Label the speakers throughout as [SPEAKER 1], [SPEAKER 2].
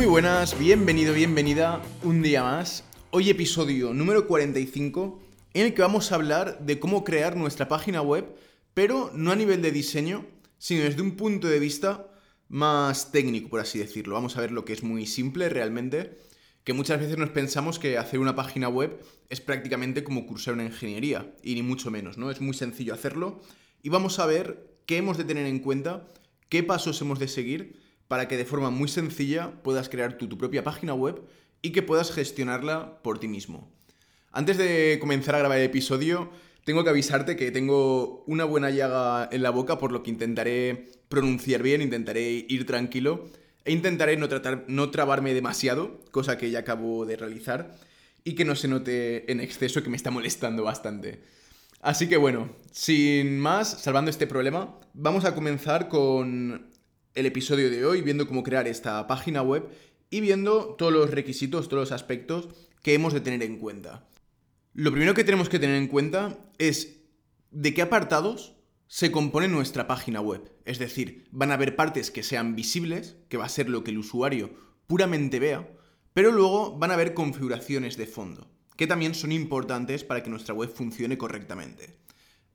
[SPEAKER 1] Muy buenas, bienvenido, bienvenida un día más. Hoy episodio número 45 en el que vamos a hablar de cómo crear nuestra página web, pero no a nivel de diseño, sino desde un punto de vista más técnico, por así decirlo. Vamos a ver lo que es muy simple realmente, que muchas veces nos pensamos que hacer una página web es prácticamente como cursar una ingeniería, y ni mucho menos, ¿no? Es muy sencillo hacerlo, y vamos a ver qué hemos de tener en cuenta, qué pasos hemos de seguir para que de forma muy sencilla puedas crear tu propia página web y que puedas gestionarla por ti mismo. Antes de comenzar a grabar el episodio, tengo que avisarte que tengo una buena llaga en la boca, por lo que intentaré pronunciar bien, intentaré ir tranquilo e intentaré no, tratar, no trabarme demasiado, cosa que ya acabo de realizar, y que no se note en exceso que me está molestando bastante. Así que bueno, sin más, salvando este problema, vamos a comenzar con el episodio de hoy, viendo cómo crear esta página web y viendo todos los requisitos, todos los aspectos que hemos de tener en cuenta. Lo primero que tenemos que tener en cuenta es de qué apartados se compone nuestra página web. Es decir, van a haber partes que sean visibles, que va a ser lo que el usuario puramente vea, pero luego van a haber configuraciones de fondo, que también son importantes para que nuestra web funcione correctamente.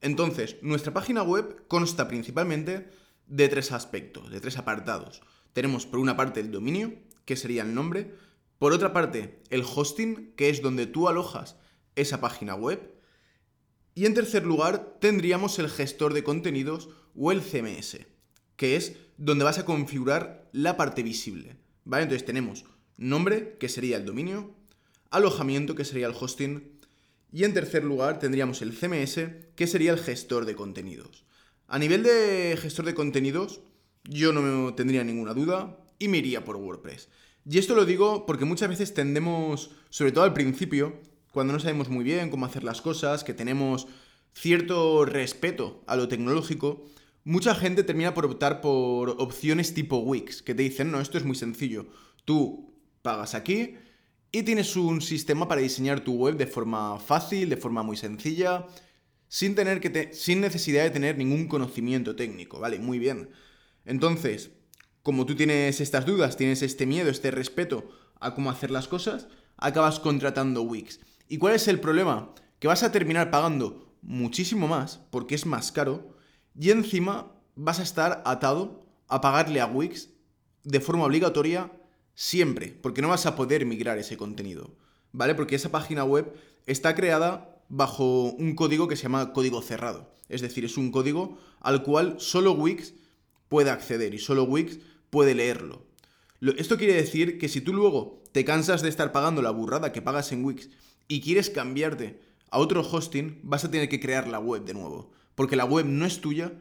[SPEAKER 1] Entonces, nuestra página web consta principalmente de tres aspectos, de tres apartados. Tenemos por una parte el dominio, que sería el nombre, por otra parte el hosting, que es donde tú alojas esa página web, y en tercer lugar tendríamos el gestor de contenidos o el CMS, que es donde vas a configurar la parte visible. ¿Vale? Entonces tenemos nombre, que sería el dominio, alojamiento, que sería el hosting, y en tercer lugar tendríamos el CMS, que sería el gestor de contenidos. A nivel de gestor de contenidos, yo no tendría ninguna duda y me iría por WordPress. Y esto lo digo porque muchas veces tendemos, sobre todo al principio, cuando no sabemos muy bien cómo hacer las cosas, que tenemos cierto respeto a lo tecnológico, mucha gente termina por optar por opciones tipo Wix, que te dicen, no, esto es muy sencillo. Tú pagas aquí y tienes un sistema para diseñar tu web de forma fácil, de forma muy sencilla, sin, tener que sin necesidad de tener ningún conocimiento técnico, ¿vale? Muy bien. Entonces, como tú tienes estas dudas, tienes este miedo, este respeto a cómo hacer las cosas, acabas contratando Wix. ¿Y cuál es el problema? Que vas a terminar pagando muchísimo más, porque es más caro, y encima vas a estar atado a pagarle a Wix de forma obligatoria siempre, porque no vas a poder migrar ese contenido, ¿vale? Porque esa página web está creada bajo un código que se llama código cerrado. Es decir, es un código al cual solo Wix puede acceder y solo Wix puede leerlo. Esto quiere decir que si tú luego te cansas de estar pagando la burrada que pagas en Wix y quieres cambiarte a otro hosting, vas a tener que crear la web de nuevo. Porque la web no es tuya,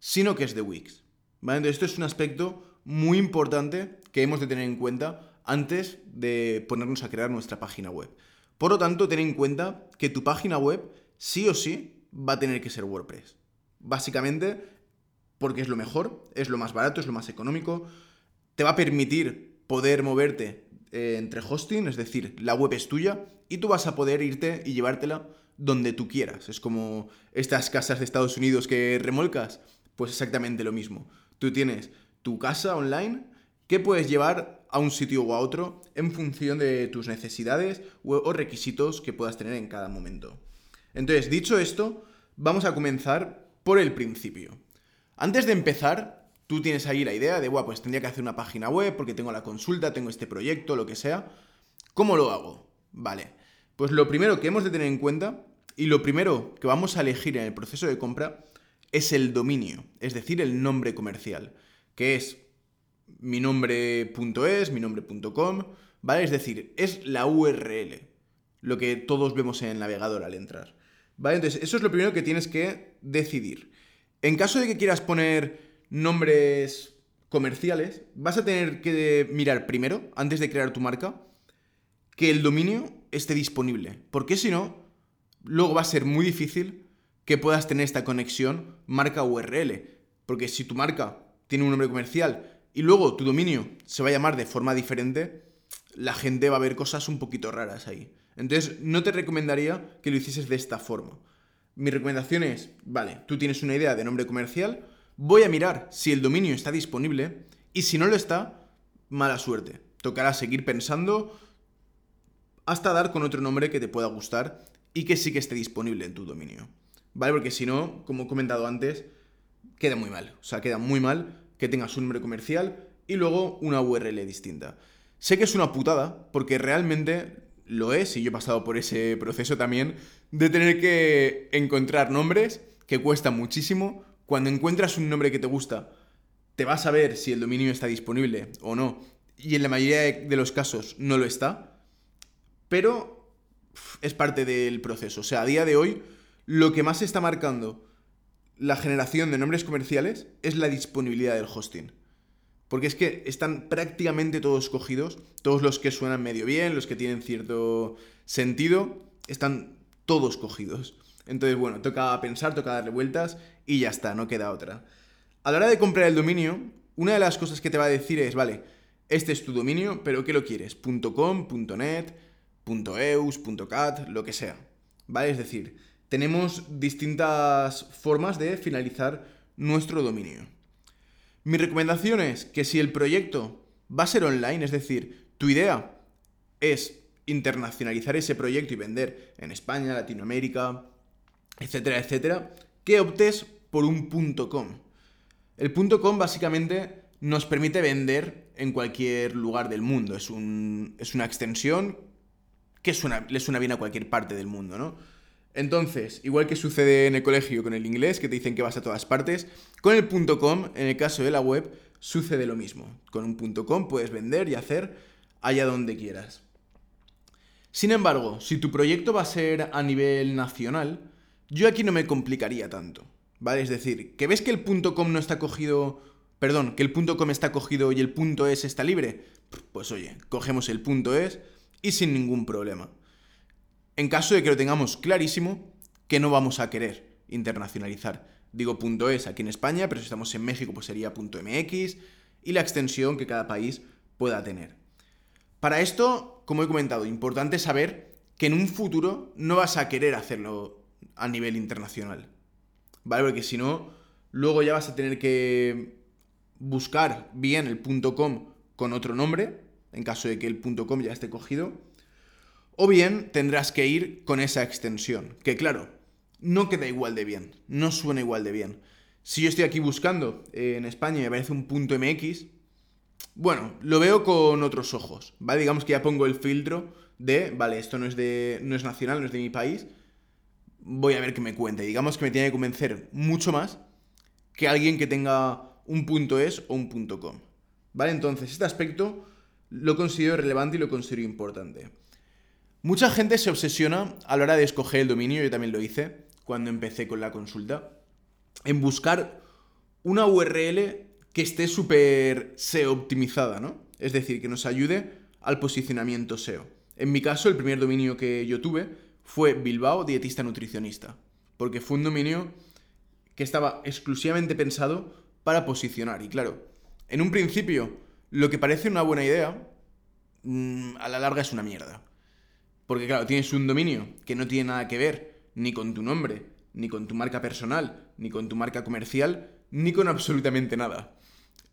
[SPEAKER 1] sino que es de Wix. Entonces, esto es un aspecto muy importante que hemos de tener en cuenta antes de ponernos a crear nuestra página web. Por lo tanto, ten en cuenta que tu página web sí o sí va a tener que ser WordPress. Básicamente porque es lo mejor, es lo más barato, es lo más económico, te va a permitir poder moverte eh, entre hosting, es decir, la web es tuya y tú vas a poder irte y llevártela donde tú quieras. Es como estas casas de Estados Unidos que remolcas, pues exactamente lo mismo. Tú tienes tu casa online que puedes llevar a un sitio o a otro en función de tus necesidades o requisitos que puedas tener en cada momento. Entonces, dicho esto, vamos a comenzar por el principio. Antes de empezar, tú tienes ahí la idea de, bueno, pues tendría que hacer una página web porque tengo la consulta, tengo este proyecto, lo que sea. ¿Cómo lo hago? Vale. Pues lo primero que hemos de tener en cuenta y lo primero que vamos a elegir en el proceso de compra es el dominio, es decir, el nombre comercial, que es mi nombre.es, mi nombre.com, ¿vale? Es decir, es la URL, lo que todos vemos en el navegador al entrar. ¿Vale? Entonces, eso es lo primero que tienes que decidir. En caso de que quieras poner nombres comerciales, vas a tener que mirar primero, antes de crear tu marca, que el dominio esté disponible. Porque si no, luego va a ser muy difícil que puedas tener esta conexión marca URL. Porque si tu marca tiene un nombre comercial y luego tu dominio se va a llamar de forma diferente, la gente va a ver cosas un poquito raras ahí. Entonces, no te recomendaría que lo hicieses de esta forma. Mi recomendación es, vale, tú tienes una idea de nombre comercial, voy a mirar si el dominio está disponible y si no lo está, mala suerte. tocará seguir pensando hasta dar con otro nombre que te pueda gustar y que sí que esté disponible en tu dominio. ¿Vale? Porque si no, como he comentado antes, queda muy mal. O sea, queda muy mal que tengas un nombre comercial y luego una URL distinta. Sé que es una putada, porque realmente lo es, y yo he pasado por ese proceso también, de tener que encontrar nombres que cuesta muchísimo. Cuando encuentras un nombre que te gusta, te vas a ver si el dominio está disponible o no, y en la mayoría de los casos no lo está, pero es parte del proceso. O sea, a día de hoy, lo que más está marcando la generación de nombres comerciales es la disponibilidad del hosting. Porque es que están prácticamente todos cogidos, todos los que suenan medio bien, los que tienen cierto sentido, están todos cogidos. Entonces, bueno, toca pensar, toca darle vueltas y ya está, no queda otra. A la hora de comprar el dominio, una de las cosas que te va a decir es, vale, este es tu dominio, pero ¿qué lo quieres? .com, .net, .cat, lo que sea. ¿Vale? Es decir, tenemos distintas formas de finalizar nuestro dominio. Mi recomendación es que si el proyecto va a ser online, es decir, tu idea es internacionalizar ese proyecto y vender en España, Latinoamérica, etcétera, etcétera, que optes por un .com. El .com básicamente nos permite vender en cualquier lugar del mundo. Es, una extensión que le suena bien a cualquier parte del mundo, ¿no? Entonces, igual que sucede en el colegio con el inglés, que te dicen que vas a todas partes, con el .com, en el caso de la web, sucede lo mismo. Con un .com puedes vender y hacer allá donde quieras. Sin embargo, si tu proyecto va a ser a nivel nacional, yo aquí no me complicaría tanto, ¿vale? Es decir, que ves que el .com no está cogido, perdón, que el .com está cogido y el .es está libre, pues oye, cogemos el .es y sin ningún problema en caso de que lo tengamos clarísimo que no vamos a querer internacionalizar. Digo .es aquí en España, pero si estamos en México pues sería .mx y la extensión que cada país pueda tener. Para esto, como he comentado, importante saber que en un futuro no vas a querer hacerlo a nivel internacional. ¿Vale? Porque si no, luego ya vas a tener que buscar bien el .com con otro nombre, en caso de que el .com ya esté cogido, o bien tendrás que ir con esa extensión, que claro, no queda igual de bien, no suena igual de bien. Si yo estoy aquí buscando eh, en España y aparece un punto MX, bueno, lo veo con otros ojos, ¿vale? Digamos que ya pongo el filtro de, vale, esto no es, de, no es nacional, no es de mi país, voy a ver qué me cuenta. digamos que me tiene que convencer mucho más que alguien que tenga un punto .es o un punto .com, ¿vale? Entonces, este aspecto lo considero relevante y lo considero importante. Mucha gente se obsesiona a la hora de escoger el dominio, yo también lo hice cuando empecé con la consulta, en buscar una URL que esté súper SEO optimizada, ¿no? Es decir, que nos ayude al posicionamiento SEO. En mi caso, el primer dominio que yo tuve fue Bilbao Dietista Nutricionista, porque fue un dominio que estaba exclusivamente pensado para posicionar. Y claro, en un principio, lo que parece una buena idea, mm, a la larga es una mierda. Porque claro, tienes un dominio que no tiene nada que ver ni con tu nombre, ni con tu marca personal, ni con tu marca comercial, ni con absolutamente nada.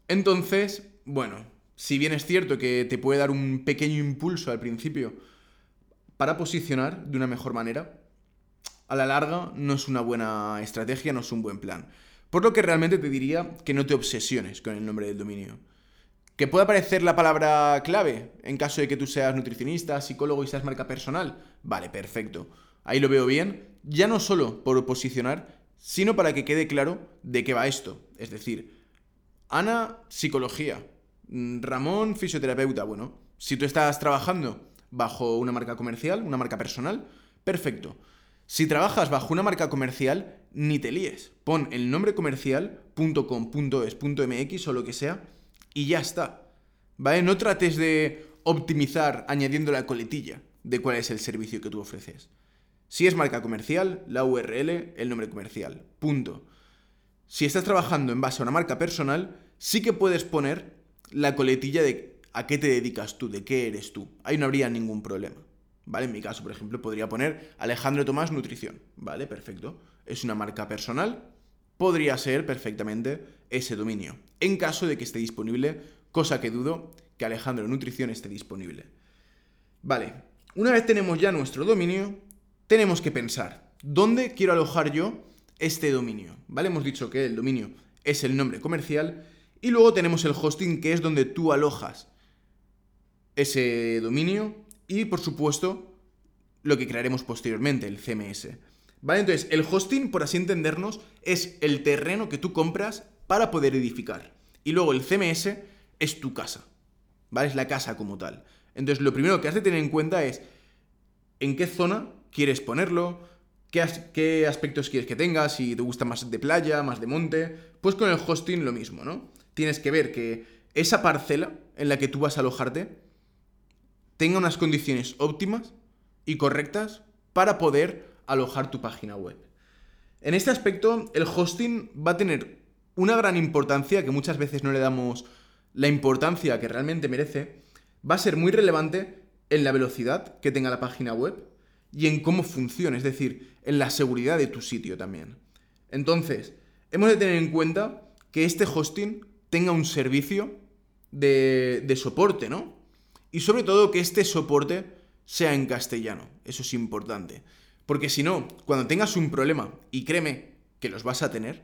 [SPEAKER 1] Entonces, bueno, si bien es cierto que te puede dar un pequeño impulso al principio para posicionar de una mejor manera, a la larga no es una buena estrategia, no es un buen plan. Por lo que realmente te diría que no te obsesiones con el nombre del dominio. ¿Que pueda aparecer la palabra clave en caso de que tú seas nutricionista, psicólogo y seas marca personal? Vale, perfecto. Ahí lo veo bien, ya no solo por posicionar, sino para que quede claro de qué va esto. Es decir, Ana, psicología. Mm, Ramón, fisioterapeuta. Bueno, si tú estás trabajando bajo una marca comercial, una marca personal, perfecto. Si trabajas bajo una marca comercial, ni te líes. Pon el nombre comercial, .com, .es, .mx o lo que sea y ya está. ¿Vale? No trates de optimizar añadiendo la coletilla de cuál es el servicio que tú ofreces. Si es marca comercial, la URL, el nombre comercial. Punto. Si estás trabajando en base a una marca personal, sí que puedes poner la coletilla de a qué te dedicas tú, de qué eres tú. Ahí no habría ningún problema. ¿Vale? En mi caso, por ejemplo, podría poner Alejandro Tomás Nutrición. ¿Vale? Perfecto. Es una marca personal. Podría ser perfectamente ese dominio. En caso de que esté disponible, cosa que dudo, que Alejandro Nutrición esté disponible. Vale, una vez tenemos ya nuestro dominio, tenemos que pensar, ¿dónde quiero alojar yo este dominio? ¿Vale? Hemos dicho que el dominio es el nombre comercial y luego tenemos el hosting que es donde tú alojas ese dominio y por supuesto lo que crearemos posteriormente, el CMS. ¿Vale? Entonces, el hosting, por así entendernos, es el terreno que tú compras para poder edificar. Y luego el CMS es tu casa. ¿Vale? Es la casa como tal. Entonces, lo primero que has de tener en cuenta es en qué zona quieres ponerlo, qué, qué aspectos quieres que tenga, si te gusta más de playa, más de monte. Pues con el hosting lo mismo, ¿no? Tienes que ver que esa parcela en la que tú vas a alojarte tenga unas condiciones óptimas y correctas para poder alojar tu página web. En este aspecto, el hosting va a tener una gran importancia que muchas veces no le damos la importancia que realmente merece. Va a ser muy relevante en la velocidad que tenga la página web y en cómo funciona, es decir, en la seguridad de tu sitio también. Entonces, hemos de tener en cuenta que este hosting tenga un servicio de, soporte, ¿no? Y sobre todo que este soporte sea en castellano. Eso es importante. Porque si no, cuando tengas un problema, y créeme que los vas a tener,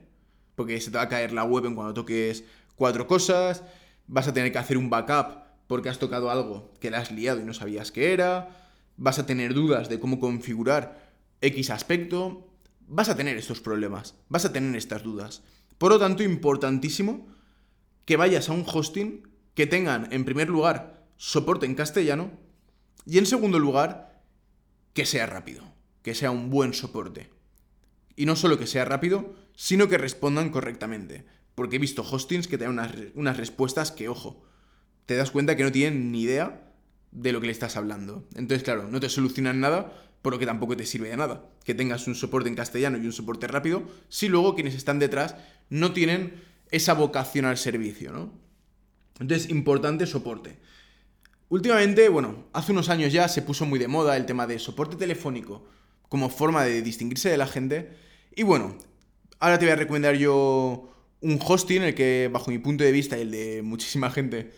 [SPEAKER 1] porque se te va a caer la web en cuando toques cuatro cosas, vas a tener que hacer un backup porque has tocado algo que le has liado y no sabías qué era, vas a tener dudas de cómo configurar X aspecto, vas a tener estos problemas, vas a tener estas dudas. Por lo tanto, importantísimo que vayas a un hosting que tengan, en primer lugar, soporte en castellano y en segundo lugar, que sea rápido, que sea un buen soporte. Y no solo que sea rápido, sino que respondan correctamente. Porque he visto hostings que te dan unas, respuestas que, ojo, te das cuenta que no tienen ni idea de lo que le estás hablando. Entonces, claro, no te solucionan nada, por lo que tampoco te sirve de nada. Que tengas un soporte en castellano y un soporte rápido, si luego quienes están detrás no tienen esa vocación al servicio, ¿no? Entonces, importante soporte. Últimamente, bueno, hace unos años ya se puso muy de moda el tema de soporte telefónico como forma de distinguirse de la gente. Y bueno, ahora te voy a recomendar yo un hosting, el que bajo mi punto de vista y el de muchísima gente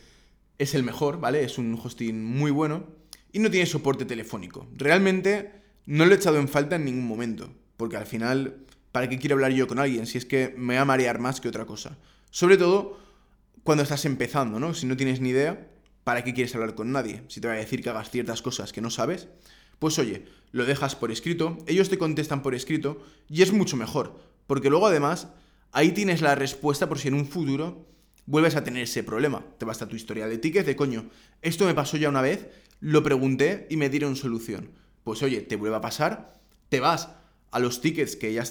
[SPEAKER 1] es el mejor, ¿vale? Es un hosting muy bueno y no tiene soporte telefónico. Realmente no lo he echado en falta en ningún momento, porque al final, ¿para qué quiero hablar yo con alguien si es que me va a marear más que otra cosa? Sobre todo cuando estás empezando, ¿no? Si no tienes ni idea, ¿para qué quieres hablar con nadie? Si te va a decir que hagas ciertas cosas que no sabes, pues oye, lo dejas por escrito, ellos te contestan por escrito y es mucho mejor, porque luego además ahí tienes la respuesta por si en un futuro vuelves a tener ese problema. Te basta tu historia de tickets de coño, esto me pasó ya una vez, lo pregunté y me dieron solución. Pues oye, te vuelve a pasar, te vas a los tickets que ya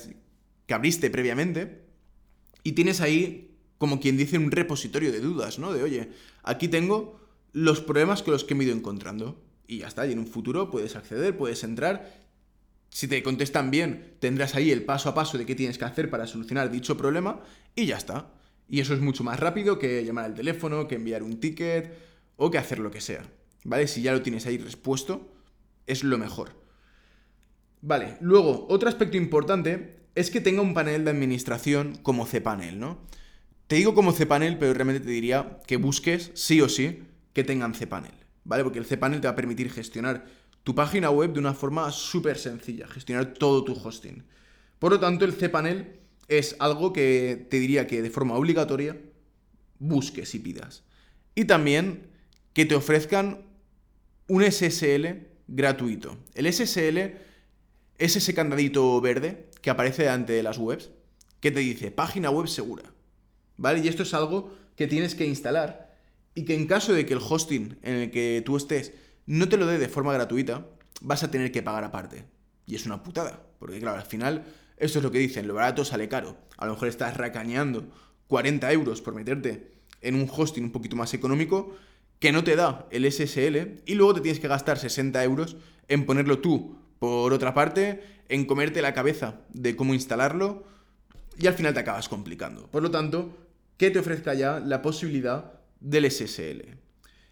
[SPEAKER 1] que abriste previamente y tienes ahí como quien dice un repositorio de dudas, ¿no? De oye, aquí tengo los problemas con los que me he ido encontrando. Y ya está, y en un futuro puedes acceder, puedes entrar. Si te contestan bien, tendrás ahí el paso a paso de qué tienes que hacer para solucionar dicho problema y ya está. Y eso es mucho más rápido que llamar al teléfono, que enviar un ticket o que hacer lo que sea. ¿Vale? Si ya lo tienes ahí respuesto, es lo mejor. Vale, luego, otro aspecto importante es que tenga un panel de administración como cPanel, ¿no? Te digo como cPanel, pero realmente te diría que busques sí o sí que tengan cPanel, ¿vale? Porque el cPanel te va a permitir gestionar tu página web de una forma súper sencilla, gestionar todo tu hosting. Por lo tanto, el cPanel es algo que te diría que de forma obligatoria busques y pidas. Y también que te ofrezcan un SSL gratuito. El SSL es ese candadito verde que aparece delante de las webs que te dice página web segura. ¿Vale? Y esto es algo que tienes que instalar y que en caso de que el hosting en el que tú estés no te lo dé de forma gratuita, vas a tener que pagar aparte. Y es una putada, porque claro, al final esto es lo que dicen, lo barato sale caro. A lo mejor estás racañando 40 euros por meterte en un hosting un poquito más económico que no te da el SSL y luego te tienes que gastar 60 euros en ponerlo tú por otra parte, en comerte la cabeza de cómo instalarlo y al final te acabas complicando. Por lo tanto, que te ofrezca ya la posibilidad del SSL.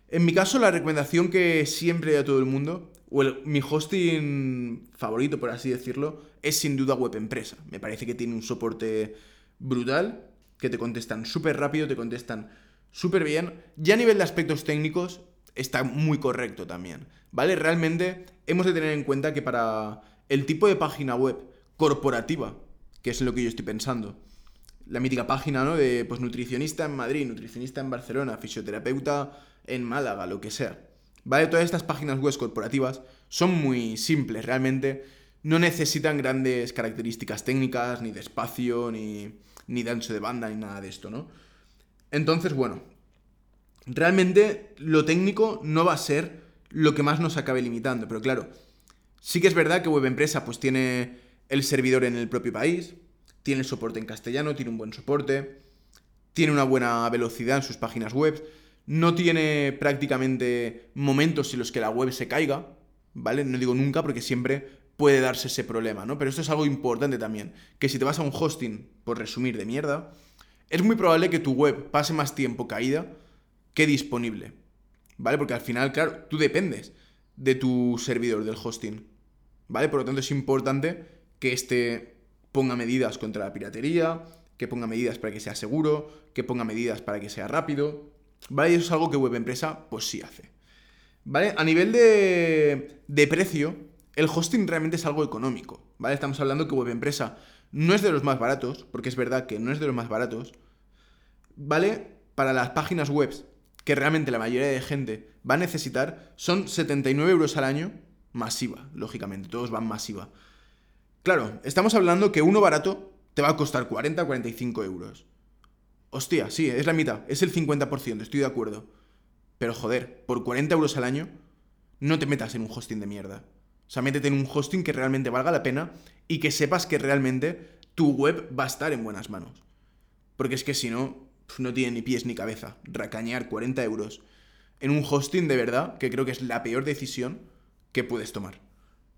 [SPEAKER 1] En mi caso, la recomendación que siempre doy a todo el mundo, o mi hosting favorito, por así decirlo, es sin duda Web Empresa. Me parece que tiene un soporte brutal, que te contestan súper rápido, te contestan súper bien. Y a nivel de aspectos técnicos, está muy correcto también. ¿Vale? Realmente hemos de tener en cuenta que para el tipo de página web corporativa, que es lo que yo estoy pensando, la mítica página, ¿no? De pues nutricionista en Madrid, nutricionista en Barcelona, fisioterapeuta en Málaga, lo que sea. ¿Vale? Todas estas páginas web corporativas son muy simples, realmente no necesitan grandes características técnicas, ni de espacio, ni, ni de ancho de banda, ni nada de esto, ¿no? Entonces, bueno, realmente lo técnico no va a ser lo que más nos acabe limitando, pero claro, sí que es verdad que Web Empresa pues tiene el servidor en el propio país, tiene soporte en castellano, tiene un buen soporte, tiene una buena velocidad en sus páginas web, no tiene prácticamente momentos en los que la web se caiga, ¿vale? No digo nunca porque siempre puede darse ese problema, ¿no? Pero esto es algo importante también, que si te vas a un hosting, por resumir, de mierda, es muy probable que tu web pase más tiempo caída que disponible, ¿vale? Porque al final, claro, tú dependes de tu servidor, del hosting, ¿vale? Por lo tanto, es importante que este ponga medidas contra la piratería, que ponga medidas para que sea seguro, que ponga medidas para que sea rápido, ¿vale? Y eso es algo que Web Empresa, pues sí hace, ¿vale? A nivel de, de precio, el hosting realmente es algo económico, ¿vale? Estamos hablando que Web Empresa no es de los más baratos, porque es verdad que no es de los más baratos, ¿vale? Para las páginas web que realmente la mayoría de gente va a necesitar, son 79 euros al año masiva, lógicamente, todos van masiva. Claro, estamos hablando que uno barato te va a costar 40 45 euros. Hostia, sí, es la mitad, es el 50%, estoy de acuerdo. Pero joder, por 40 euros al año, no te metas en un hosting de mierda. O sea, métete en un hosting que realmente valga la pena y que sepas que realmente tu web va a estar en buenas manos. Porque es que si no, no tiene ni pies ni cabeza. Racañar 40 euros en un hosting de verdad, que creo que es la peor decisión que puedes tomar.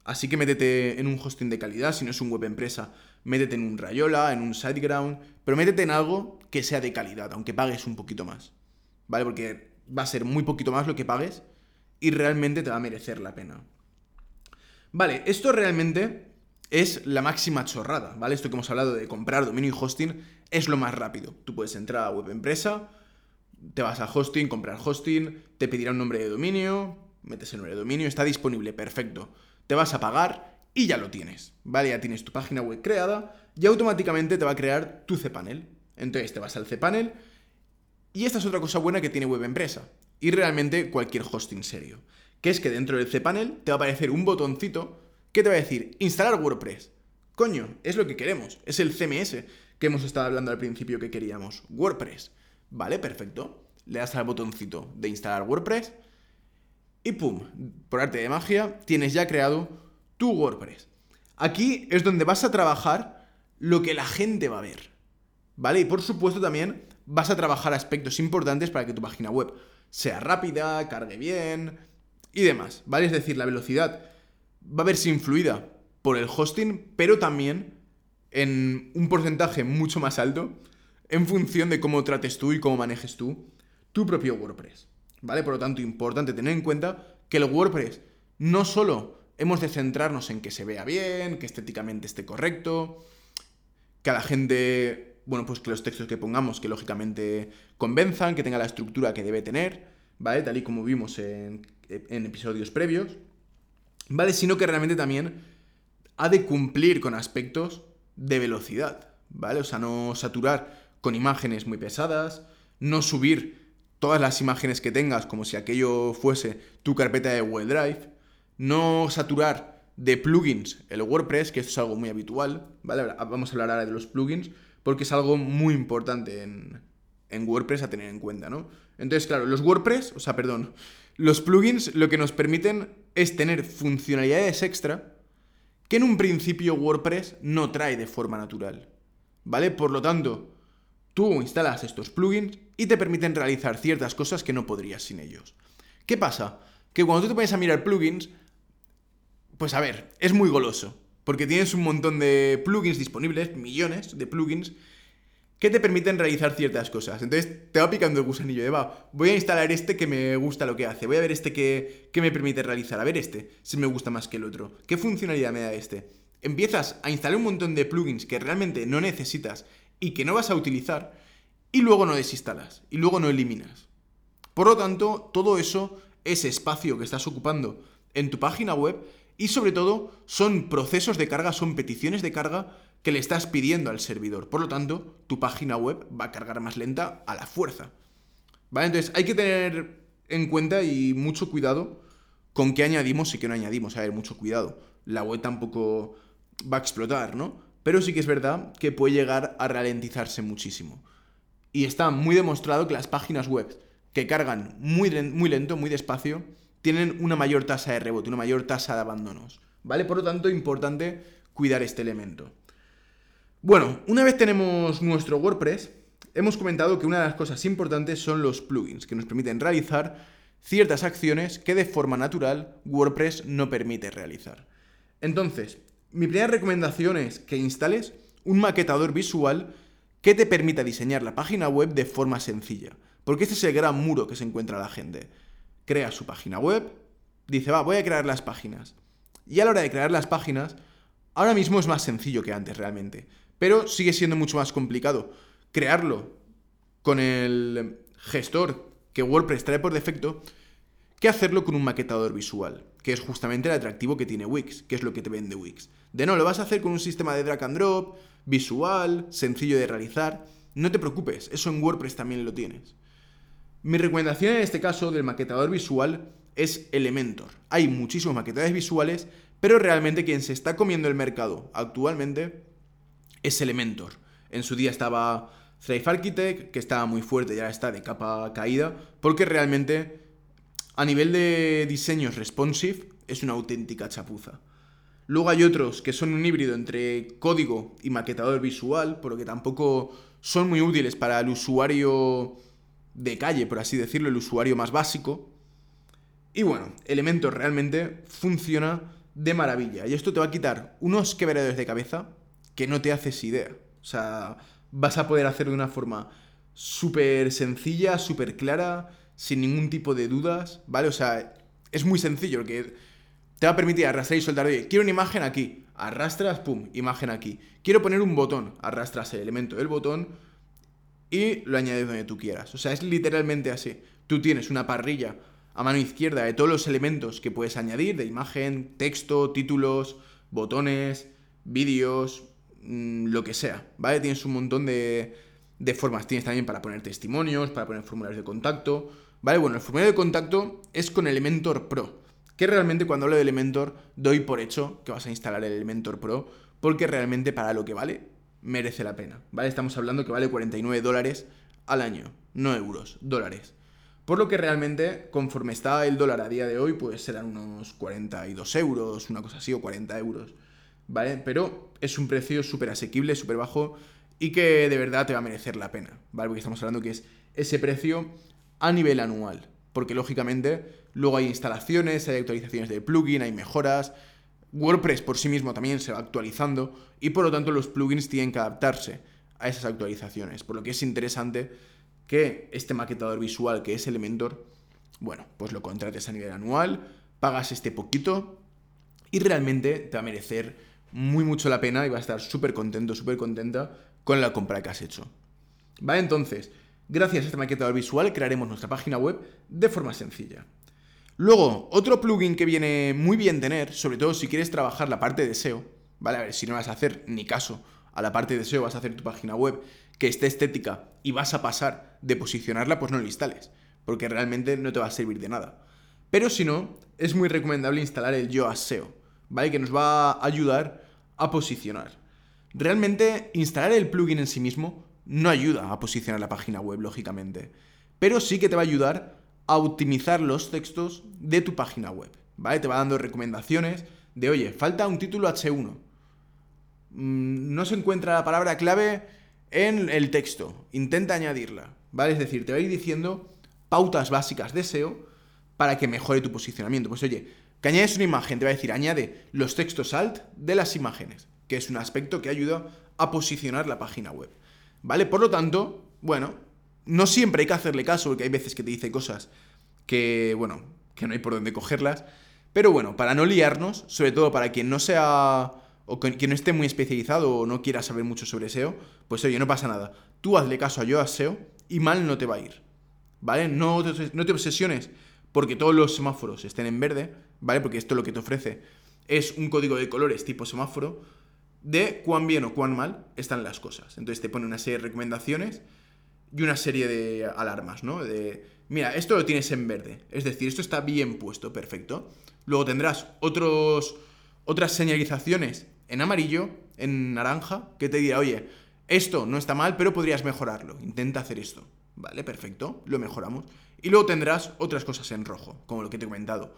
[SPEAKER 1] Así que métete en un hosting de calidad, si no es un web empresa, métete en un Rayola, en un SiteGround, pero métete en algo que sea de calidad, aunque pagues un poquito más. ¿Vale? Porque va a ser muy poquito más lo que pagues y realmente te va a merecer la pena. Vale, esto realmente es la máxima chorrada, ¿vale? Esto que hemos hablado de comprar dominio y hosting es lo más rápido. Tú puedes entrar a web empresa, te vas a hosting, comprar hosting, te pedirá un nombre de dominio, metes el nombre de dominio, está disponible, perfecto. Te vas a pagar y ya lo tienes, ¿vale? Ya tienes tu página web creada y automáticamente te va a crear tu cPanel. Entonces te vas al cPanel y esta es otra cosa buena que tiene web empresa y realmente cualquier hosting serio que es que dentro del cPanel te va a aparecer un botoncito que te va a decir instalar WordPress. Coño, es lo que queremos, es el CMS que hemos estado hablando al principio que queríamos, WordPress. Vale, perfecto. Le das al botoncito de instalar WordPress y pum, por arte de magia, tienes ya creado tu WordPress. Aquí es donde vas a trabajar lo que la gente va a ver. ¿Vale? Y por supuesto también vas a trabajar aspectos importantes para que tu página web sea rápida, cargue bien, y demás, ¿vale? Es decir, la velocidad va a verse influida por el hosting, pero también en un porcentaje mucho más alto en función de cómo trates tú y cómo manejes tú tu propio WordPress, ¿vale? Por lo tanto, importante tener en cuenta que el WordPress no solo hemos de centrarnos en que se vea bien, que estéticamente esté correcto, que a la gente, bueno, pues que los textos que pongamos, que lógicamente convenzan, que tenga la estructura que debe tener, ¿vale? Tal y como vimos en, episodios previos, ¿vale? Sino que realmente también ha de cumplir con aspectos de velocidad, ¿vale? O sea, no saturar con imágenes muy pesadas, no subir todas las imágenes que tengas como si aquello fuese tu carpeta de Google Drive, no saturar de plugins el WordPress, que esto es algo muy habitual, ¿vale? Vamos a hablar ahora de los plugins, porque es algo muy importante en, en WordPress a tener en cuenta, ¿no? Entonces, claro, los WordPress, o sea, perdón, los plugins lo que nos permiten es tener funcionalidades extra que en un principio WordPress no trae de forma natural, ¿vale? Por lo tanto, tú instalas estos plugins y te permiten realizar ciertas cosas que no podrías sin ellos. ¿Qué pasa? Que cuando tú te pones a mirar plugins, pues a ver, es muy goloso, porque tienes un montón de plugins disponibles, millones de plugins, que te permiten realizar ciertas cosas. Entonces te va picando el gusanillo de, va, voy a instalar este que me gusta lo que hace, voy a ver este que, que me permite realizar, a ver este, si me gusta más que el otro, qué funcionalidad me da este. Empiezas a instalar un montón de plugins que realmente no necesitas y que no vas a utilizar y luego no desinstalas, y luego no eliminas. Por lo tanto, todo eso es espacio que estás ocupando en tu página web y sobre todo son procesos de carga, son peticiones de carga que le estás pidiendo al servidor. Por lo tanto, tu página web va a cargar más lenta a la fuerza. ¿Vale? Entonces hay que tener en cuenta y mucho cuidado con qué añadimos y qué no añadimos. A ver, mucho cuidado. La web tampoco va a explotar, ¿no? Pero sí que es verdad que puede llegar a ralentizarse muchísimo. Y está muy demostrado que las páginas web que cargan muy, muy lento, muy despacio, tienen una mayor tasa de rebote, una mayor tasa de abandonos. ¿Vale? Por lo tanto, importante cuidar este elemento. Bueno, una vez tenemos nuestro WordPress, hemos comentado que una de las cosas importantes son los plugins, que nos permiten realizar ciertas acciones que de forma natural WordPress no permite realizar. Entonces, mi primera recomendación es que instales un maquetador visual que te permita diseñar la página web de forma sencilla. Porque este es el gran muro que se encuentra la gente. Crea su página web, dice, va, voy a crear las páginas. Y a la hora de crear las páginas, ahora mismo es más sencillo que antes realmente pero sigue siendo mucho más complicado. Crearlo con el gestor que WordPress trae por defecto que hacerlo con un maquetador visual, que es justamente el atractivo que tiene Wix, que es lo que te vende Wix. De no, lo vas a hacer con un sistema de drag and drop, visual, sencillo de realizar. No te preocupes, eso en WordPress también lo tienes. Mi recomendación en este caso del maquetador visual es Elementor. Hay muchísimos maquetadores visuales, pero realmente quien se está comiendo el mercado actualmente es Elementor. En su día estaba Thrive Architect, que estaba muy fuerte, ya está de capa caída, porque realmente a nivel de diseños responsive es una auténtica chapuza. Luego hay otros que son un híbrido entre código y maquetador visual, por lo que tampoco son muy útiles para el usuario de calle, por así decirlo, el usuario más básico. Y bueno, Elementor realmente funciona de maravilla. Y esto te va a quitar unos quebraderos de cabeza que no te haces idea. O sea, vas a poder hacerlo de una forma súper sencilla, súper clara, sin ningún tipo de dudas, ¿vale? O sea, es muy sencillo, porque te va a permitir arrastrar y soltar, oye, quiero una imagen aquí, arrastras, pum, imagen aquí. Quiero poner un botón, arrastras el elemento del botón y lo añades donde tú quieras. O sea, es literalmente así. Tú tienes una parrilla a mano izquierda de todos los elementos que puedes añadir, de imagen, texto, títulos, botones, vídeos, Mm, lo que sea, ¿vale? Tienes un montón de, de formas. Tienes también para poner testimonios, para poner formularios de contacto, ¿vale? Bueno, el formulario de contacto es con Elementor Pro, que realmente cuando hablo de Elementor doy por hecho que vas a instalar el Elementor Pro, porque realmente para lo que vale, merece la pena, ¿vale? Estamos hablando que vale 49 dólares al año, no euros, dólares. Por lo que realmente, conforme está el dólar a día de hoy, pues serán unos 42 euros, una cosa así, o 40 euros. ¿vale? Pero es un precio súper asequible, súper bajo y que de verdad te va a merecer la pena, ¿vale? Porque estamos hablando que es ese precio a nivel anual. Porque lógicamente luego hay instalaciones, hay actualizaciones de plugin, hay mejoras. WordPress por sí mismo también se va actualizando y por lo tanto los plugins tienen que adaptarse a esas actualizaciones. Por lo que es interesante que este maquetador visual que es Elementor, bueno, pues lo contrates a nivel anual, pagas este poquito y realmente te va a merecer muy mucho la pena y va a estar súper contento, súper contenta con la compra que has hecho. ¿Vale? Entonces, gracias a este maquetador visual crearemos nuestra página web de forma sencilla. Luego, otro plugin que viene muy bien tener, sobre todo si quieres trabajar la parte de SEO, ¿vale? A ver, si no vas a hacer ni caso a la parte de SEO, vas a hacer tu página web que esté estética y vas a pasar de posicionarla, pues no lo instales, porque realmente no te va a servir de nada. Pero si no, es muy recomendable instalar el Yoast SEO, ¿vale? Que nos va a ayudar a posicionar. Realmente, instalar el plugin en sí mismo no ayuda a posicionar la página web, lógicamente. Pero sí que te va a ayudar a optimizar los textos de tu página web, ¿vale? Te va dando recomendaciones de, oye, falta un título H1. Mm, no se encuentra la palabra clave en el texto. Intenta añadirla, ¿vale? Es decir, te va a ir diciendo pautas básicas de SEO para que mejore tu posicionamiento. Pues oye, que añades una imagen, te va a decir, añade los textos alt de las imágenes, que es un aspecto que ayuda a posicionar la página web. ¿Vale? Por lo tanto, bueno, no siempre hay que hacerle caso, porque hay veces que te dice cosas que, bueno, que no hay por dónde cogerlas. Pero bueno, para no liarnos, sobre todo para quien no sea o que, no esté muy especializado o no quiera saber mucho sobre SEO, pues oye, no pasa nada. Tú hazle caso a Yoast SEO y mal no te va a ir. ¿Vale? No te, no te obsesiones porque todos los semáforos estén en verde, ¿vale? Porque esto lo que te ofrece es un código de colores tipo semáforo de cuán bien o cuán mal están las cosas. Entonces te pone una serie de recomendaciones y una serie de alarmas, ¿no? De, mira, esto lo tienes en verde, es decir, esto está bien puesto, perfecto. Luego tendrás otros, otras señalizaciones en amarillo, en naranja, que te dirá, oye, esto no está mal, pero podrías mejorarlo, intenta hacer esto. Vale, perfecto, lo mejoramos. Y luego tendrás otras cosas en rojo, como lo que te he comentado.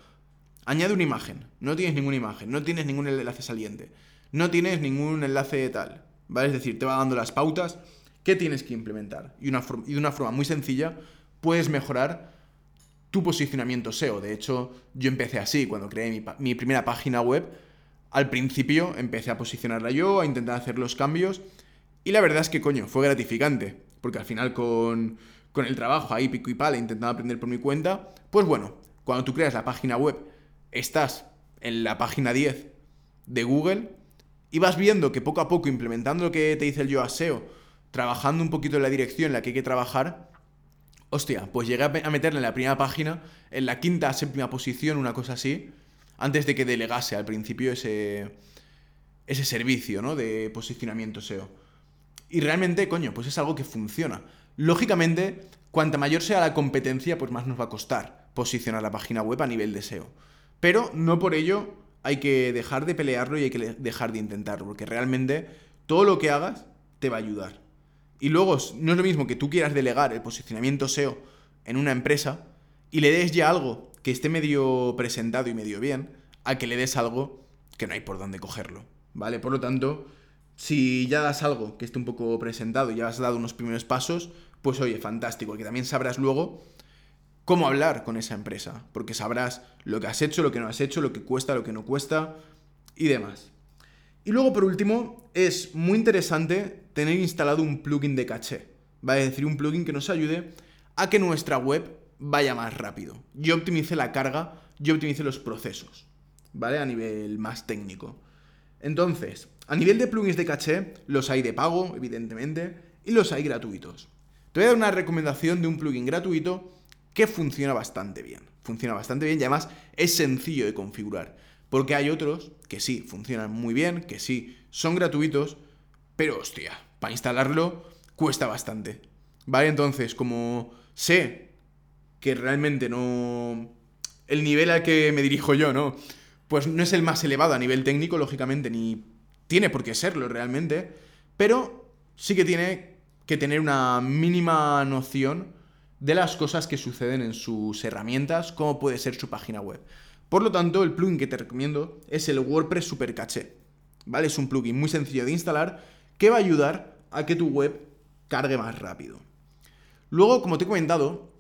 [SPEAKER 1] Añade una imagen, no tienes ninguna imagen, no tienes ningún enlace saliente, no tienes ningún enlace tal, ¿vale? Es decir, te va dando las pautas que tienes que implementar. Y, una de una forma muy sencilla puedes mejorar tu posicionamiento SEO. De hecho, yo empecé así, cuando creé mi, mi primera página web, al principio empecé a posicionarla yo, a intentar hacer los cambios, y la verdad es que, coño, fue gratificante, porque al final con, con el trabajo ahí pico y pala, intentando aprender por mi cuenta, pues bueno, cuando tú creas la página web, estás en la página 10 de Google y vas viendo que poco a poco, implementando lo que te dice el yo SEO, trabajando un poquito en la dirección en la que hay que trabajar, hostia, pues llegué a meterle en la primera página, en la quinta, séptima posición, una cosa así, antes de que delegase al principio ese, ese servicio, ¿no? De posicionamiento SEO. Y realmente, coño, pues es algo que funciona. Lógicamente, cuanta mayor sea la competencia, pues más nos va a costar posicionar la página web a nivel de SEO. Pero no por ello hay que dejar de pelearlo y hay que dejar de intentarlo, porque realmente todo lo que hagas te va a ayudar. Y luego, no es lo mismo que tú quieras delegar el posicionamiento SEO en una empresa y le des ya algo que esté medio presentado y medio bien, a que le des algo que no hay por dónde cogerlo, ¿vale? Por lo tanto, si ya das algo que esté un poco presentado y ya has dado unos primeros pasos, pues oye, fantástico, porque también sabrás luego cómo hablar con esa empresa, porque sabrás lo que has hecho, lo que no has hecho, lo que cuesta, lo que no cuesta y demás. Y luego, por último, es muy interesante tener instalado un plugin de caché. Va a decir, un plugin que nos ayude a que nuestra web vaya más rápido. Yo optimice la carga, yo optimice los procesos, ¿vale? A nivel más técnico. Entonces, a nivel de plugins de caché, los hay de pago, evidentemente, y los hay gratuitos. Te voy a dar una recomendación de un plugin gratuito que funciona bastante bien. Funciona bastante bien y además es sencillo de configurar. Porque hay otros que sí, funcionan muy bien, que sí, son gratuitos, pero hostia, para instalarlo cuesta bastante. ¿Vale? Entonces, como sé que realmente no... El nivel al que me dirijo yo, ¿no? Pues no es el más elevado a nivel técnico, lógicamente, ni tiene por qué serlo realmente, pero sí que tiene que tener una mínima noción de las cosas que suceden en sus herramientas, como puede ser su página web. Por lo tanto, el plugin que te recomiendo es el WordPress Super Caché. ¿Vale? Es un plugin muy sencillo de instalar que va a ayudar a que tu web cargue más rápido. Luego, como te he comentado,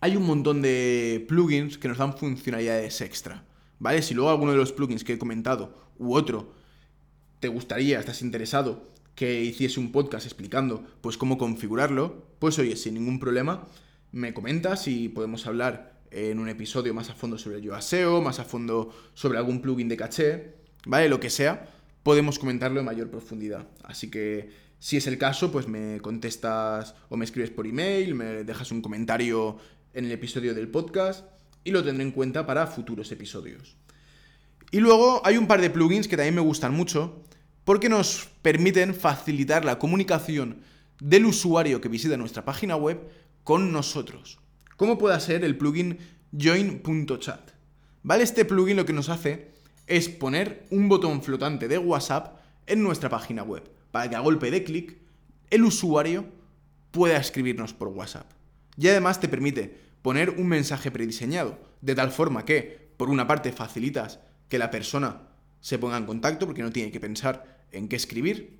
[SPEAKER 1] hay un montón de plugins que nos dan funcionalidades extra. ¿Vale? Si luego alguno de los plugins que he comentado u otro te gustaría, estás interesado que hiciese un podcast explicando pues cómo configurarlo, pues oye, sin ningún problema, me comentas y podemos hablar en un episodio más a fondo sobre el Yoast SEO, más a fondo sobre algún plugin de caché, ¿vale? Lo que sea, podemos comentarlo en mayor profundidad. Así que si es el caso, pues me contestas o me escribes por email, me dejas un comentario en el episodio del podcast y lo tendré en cuenta para futuros episodios. Y luego hay un par de plugins que también me gustan mucho porque nos permiten facilitar la comunicación del usuario que visita nuestra página web con nosotros. ¿Cómo puede ser el plugin join.chat? ¿Vale? Este plugin lo que nos hace es poner un botón flotante de WhatsApp en nuestra página web, para que a golpe de clic el usuario pueda escribirnos por WhatsApp. Y además te permite poner un mensaje prediseñado, de tal forma que, por una parte, facilitas que la persona se ponga en contacto, porque no tiene que pensar en qué escribir,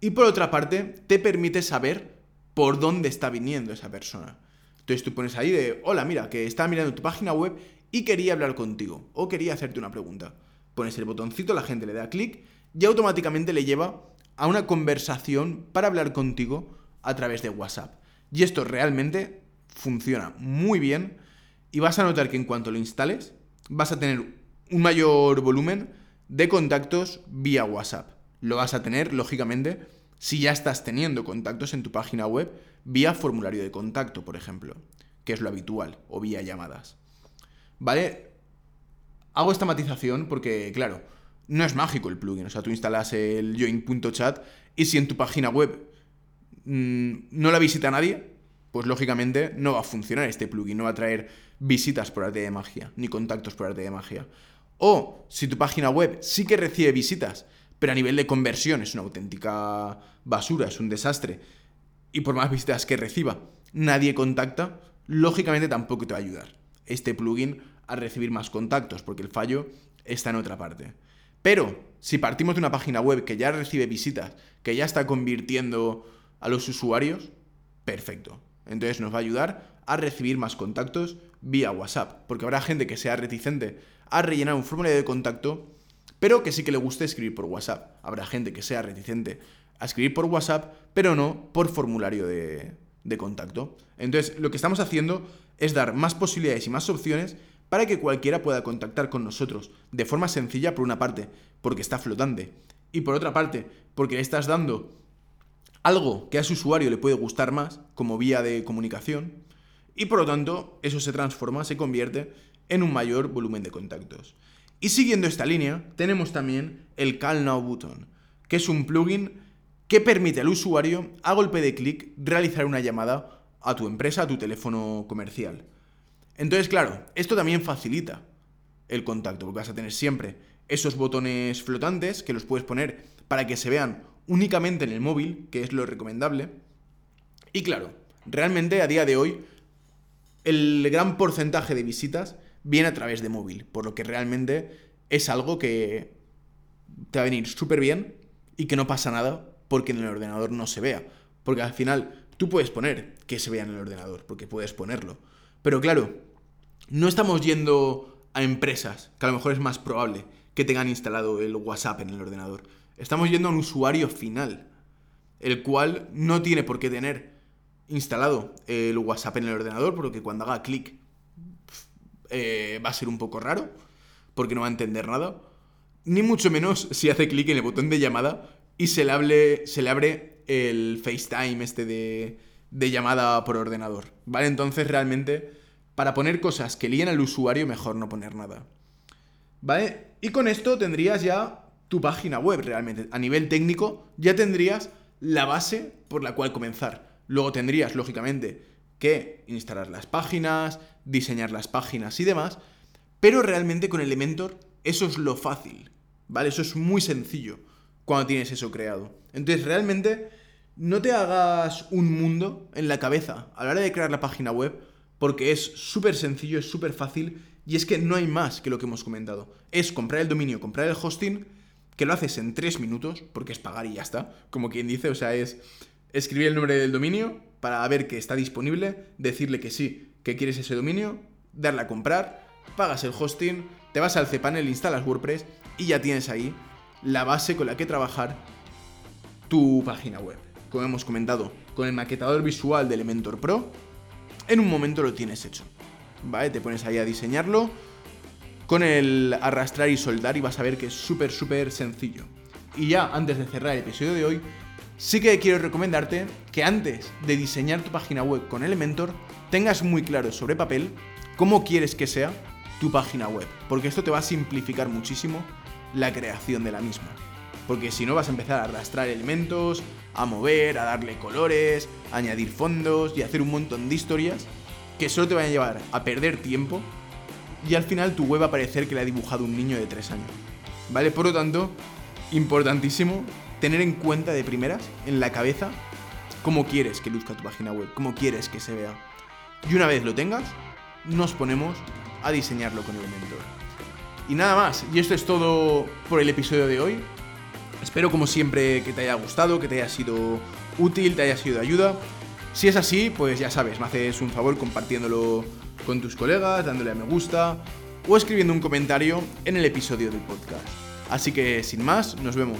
[SPEAKER 1] y por otra parte, te permite saber por dónde está viniendo esa persona. Entonces tú pones ahí de, hola, mira, que estaba mirando tu página web y quería hablar contigo o quería hacerte una pregunta. Pones el botoncito, la gente le da clic y automáticamente le lleva a una conversación para hablar contigo a través de WhatsApp. Y esto realmente funciona muy bien y vas a notar que en cuanto lo instales vas a tener un mayor volumen de contactos vía WhatsApp. Lo vas a tener, lógicamente, si ya estás teniendo contactos en tu página web vía formulario de contacto, por ejemplo, que es lo habitual, o vía llamadas. ¿Vale? Hago esta matización porque, claro, no es mágico el plugin. O sea, tú instalas el join.chat y si en tu página web mm, no la visita nadie, pues lógicamente no va a funcionar este plugin, no va a traer visitas por arte de magia, ni contactos por arte de magia. O si tu página web sí que recibe visitas, pero a nivel de conversión es una auténtica basura, es un desastre, y por más visitas que reciba, nadie contacta, lógicamente tampoco te va a ayudar este plugin a recibir más contactos, porque el fallo está en otra parte. Pero si partimos de una página web que ya recibe visitas, que ya está convirtiendo a los usuarios, perfecto. Entonces nos va a ayudar a recibir más contactos vía WhatsApp, porque habrá gente que sea reticente a rellenar un formulario de contacto, pero que sí que le guste escribir por WhatsApp. Habrá gente que sea reticente a escribir por WhatsApp, pero no por formulario de, de contacto. Entonces, lo que estamos haciendo es dar más posibilidades y más opciones para que cualquiera pueda contactar con nosotros de forma sencilla por una parte, porque está flotante, y por otra parte, porque le estás dando algo que a su usuario le puede gustar más como vía de comunicación, y por lo tanto eso se transforma, se convierte en un mayor volumen de contactos. Y siguiendo esta línea, tenemos también el Call Now Button, que es un plugin que permite al usuario, a golpe de clic, realizar una llamada a tu empresa, a tu teléfono comercial. Entonces, claro, esto también facilita el contacto, porque vas a tener siempre esos botones flotantes que los puedes poner para que se vean únicamente en el móvil, que es lo recomendable. Y claro, realmente a día de hoy el gran porcentaje de visitas viene a través de móvil, por lo que realmente es algo que te va a venir súper bien y que no pasa nada porque en el ordenador no se vea. Porque al final tú puedes poner que se vea en el ordenador, porque puedes ponerlo. Pero claro, no estamos yendo a empresas, que a lo mejor es más probable que tengan instalado el WhatsApp en el ordenador. Estamos yendo a un usuario final, el cual no tiene por qué tener instalado el WhatsApp en el ordenador, porque cuando haga clic eh, va a ser un poco raro, porque no va a entender nada. Ni mucho menos si hace clic en el botón de llamada y se le, abre el FaceTime este de, de llamada por ordenador. ¿Vale? Entonces realmente para poner cosas que líen al usuario, mejor no poner nada. ¿Vale? Y con esto tendrías ya tu página web realmente. A nivel técnico, ya tendrías la base por la cual comenzar. Luego tendrías, lógicamente, que instalar las páginas, diseñar las páginas y demás. Pero realmente con Elementor eso es lo fácil. ¿Vale? Eso es muy sencillo cuando tienes eso creado. Entonces realmente no te hagas un mundo en la cabeza a la hora de crear la página web porque es súper sencillo, es súper fácil y es que no hay más que lo que hemos comentado. Es comprar el dominio, comprar el hosting, que lo haces en 3 minutos, porque es pagar y ya está, como quien dice, o sea, es escribir el nombre del dominio para ver que está disponible, decirle que sí, que quieres ese dominio, darle a comprar, pagas el hosting, te vas al cPanel, instalas WordPress y ya tienes ahí la base con la que trabajar tu página web. Como hemos comentado, con el maquetador visual de Elementor Pro, en un momento lo tienes hecho. ¿Vale? Te pones ahí a diseñarlo con el arrastrar y soldar y vas a ver que es súper, súper sencillo. Y ya antes de cerrar el episodio de hoy, sí que quiero recomendarte que antes de diseñar tu página web con Elementor, tengas muy claro sobre papel cómo quieres que sea tu página web, porque esto te va a simplificar muchísimo la creación de la misma. Porque si no vas a empezar a arrastrar elementos, a mover, a darle colores, añadir fondos y a hacer un montón de historias que solo te van a llevar a perder tiempo y al final tu web va a parecer que la ha dibujado un niño de 3 años. ¿Vale? Por lo tanto, importantísimo tener en cuenta de primeras, en la cabeza, cómo quieres que luzca tu página web, cómo quieres que se vea. Y una vez lo tengas, nos ponemos a diseñarlo con Elementor. Y nada más, y esto es todo por el episodio de hoy. Espero como siempre que te haya gustado, que te haya sido útil, te haya sido de ayuda. Si es así, pues ya sabes, me haces un favor compartiéndolo con tus colegas, dándole a me gusta o escribiendo un comentario en el episodio del podcast. Así que sin más, nos vemos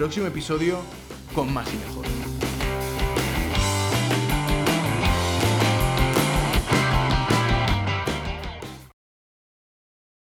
[SPEAKER 1] próximo episodio con más y mejor.